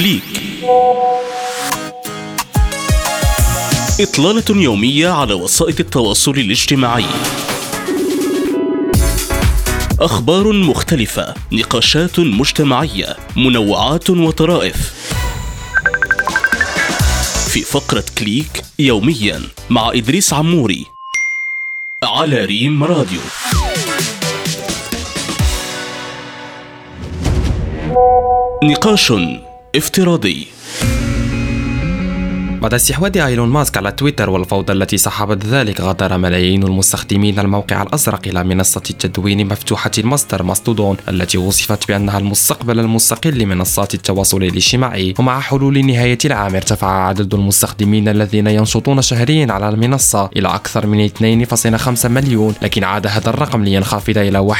كليك إطلالة يومية على وسائط التواصل الاجتماعي. أخبار مختلفة نقاشات مجتمعية منوعات وطرائف. في فقرة كليك يوميا مع إدريس عموري على ريم راديو. نقاش افتراضي. بعد استحواذ إيلون ماسك على تويتر والفوضى التي صاحبت ذلك غادر ملايين المستخدمين الموقع الأزرق إلى منصة التدوين مفتوحة المصدر ماستودون التي وصفت بأنها المستقبل المستقل لمنصات التواصل الاجتماعي. ومع حلول نهاية العام ارتفع عدد المستخدمين الذين ينشطون شهريا على المنصة إلى أكثر من 2.5 مليون لكن عاد هذا الرقم لينخفض إلى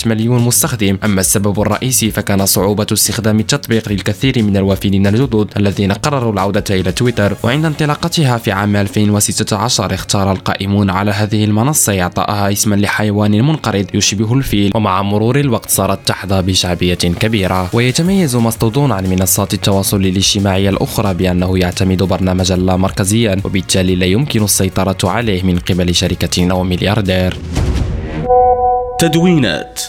1.4 مليون مستخدم. أما السبب الرئيسي فكان صعوبة استخدام التطبيق للكثير من الوافدين الجدد الذين قرروا العودة إلى تويتر تويتر وعند انطلاقتها في عام 2016 اختار القائمون على هذه المنصة إعطائها اسما لحيوان منقرض يشبه الفيل. ومع مرور الوقت صارت تحظى بشعبية كبيرة. ويتميز ماستودون عن منصات التواصل الاجتماعي الأخرى بأنه يعتمد برنامجا لا مركزيا وبالتالي لا يمكن السيطرة عليه من قبل شركة أو ملياردير. تدوينات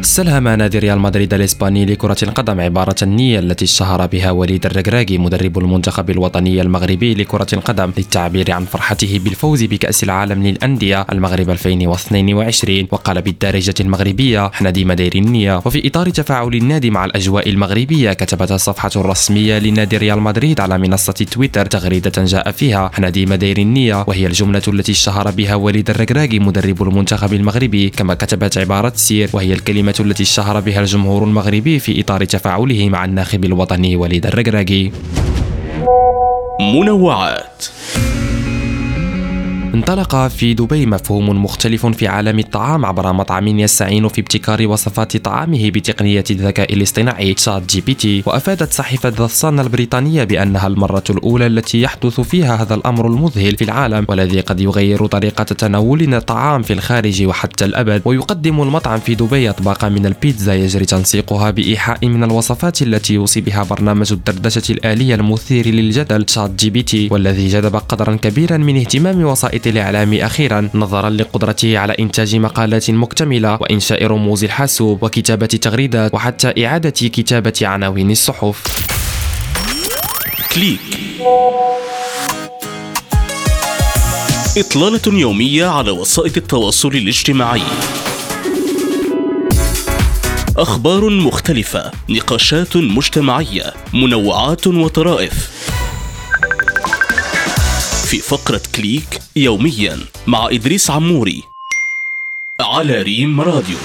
استلهم نادي ريال مدريد الإسباني لكرة القدم عبارة النية التي اشتهر بها وليد الركراكي مدرب المنتخب الوطني المغربي لكرة القدم للتعبير عن فرحته بالفوز بكأس العالم للأندية المغرب 2022 وقال بالدارجة المغربية إحنا ديما دايرين النية. وفي إطار تفاعل النادي مع الأجواء المغربية كتبت الصفحة الرسمية لنادي ريال مدريد على منصة تويتر تغريدة جاء فيها إحنا ديما دايرين النية وهي الجملة التي اشتهر بها وليد الركراكي مدرب المنتخب المغربي كما كتبت عبارة سير وهي الكلمة التي اشتهر بها الجمهور المغربي في إطار تفاعله مع الناخب الوطني وليد الركراكي منوعات. انطلق في دبي مفهوم مختلف في عالم الطعام عبر مطعم يستعين في ابتكار وصفات طعامه بتقنية الذكاء الاصطناعي شات جي بي تي. وأفادت صحيفة ذا البريطانية بأنها المرة الأولى التي يحدث فيها هذا الأمر المذهل في العالم والذي قد يغير طريقة تناولنا الطعام في الخارج وحتى الأبد. ويقدم المطعم في دبي أطباق من البيتزا يجري تنسيقها بإيحاء من الوصفات التي يوصي بها برنامج الدردشة الآلية المثير للجدل شات جي بي تي والذي جذب قدرا كبيرا من اهتمام وسائط الإعلام أخيرا نظرا لقدرته على إنتاج مقالات مكتملة وإنشاء رموز الحاسوب وكتابة تغريدات وحتى إعادة كتابة عناوين الصحف. كليك. إطلالة يومية على وسائط التواصل الاجتماعي. أخبار مختلفة نقاشات مجتمعية منوعات وطرائف. في فقرة كليك يوميا مع إدريس عموري على ريم راديو.